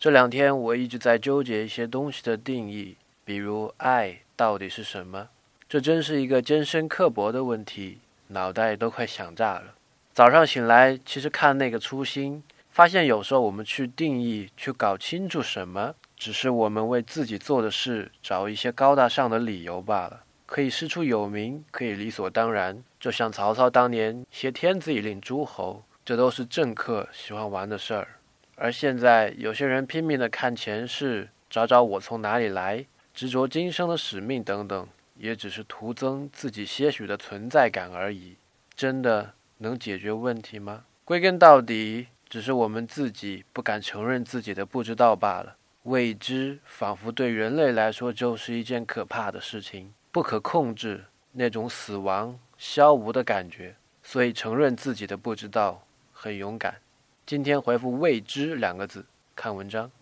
这两天我一直在纠结一些东西的定义，比如爱到底是什么？这真是一个艰深刻薄的问题，脑袋都快想炸了。早上醒来，其实看那个初心，发现有时候我们去定义、去搞清楚什么，只是我们为自己做的事找一些高大上的理由罢了。可以师出有名，可以理所当然，就像曹操当年挟天子以令诸侯，这都是政客喜欢玩的事儿。而现在，有些人拼命的看前世，找找我从哪里来，执着今生的使命等等，也只是徒增自己些许的存在感而已。真的能解决问题吗？归根到底，只是我们自己不敢承认自己的不知道罢了。未知仿佛对人类来说就是一件可怕的事情。不可控制那种死亡消无的感觉，所以承认自己的不知道很勇敢。今天回复“未知”两个字，看文章。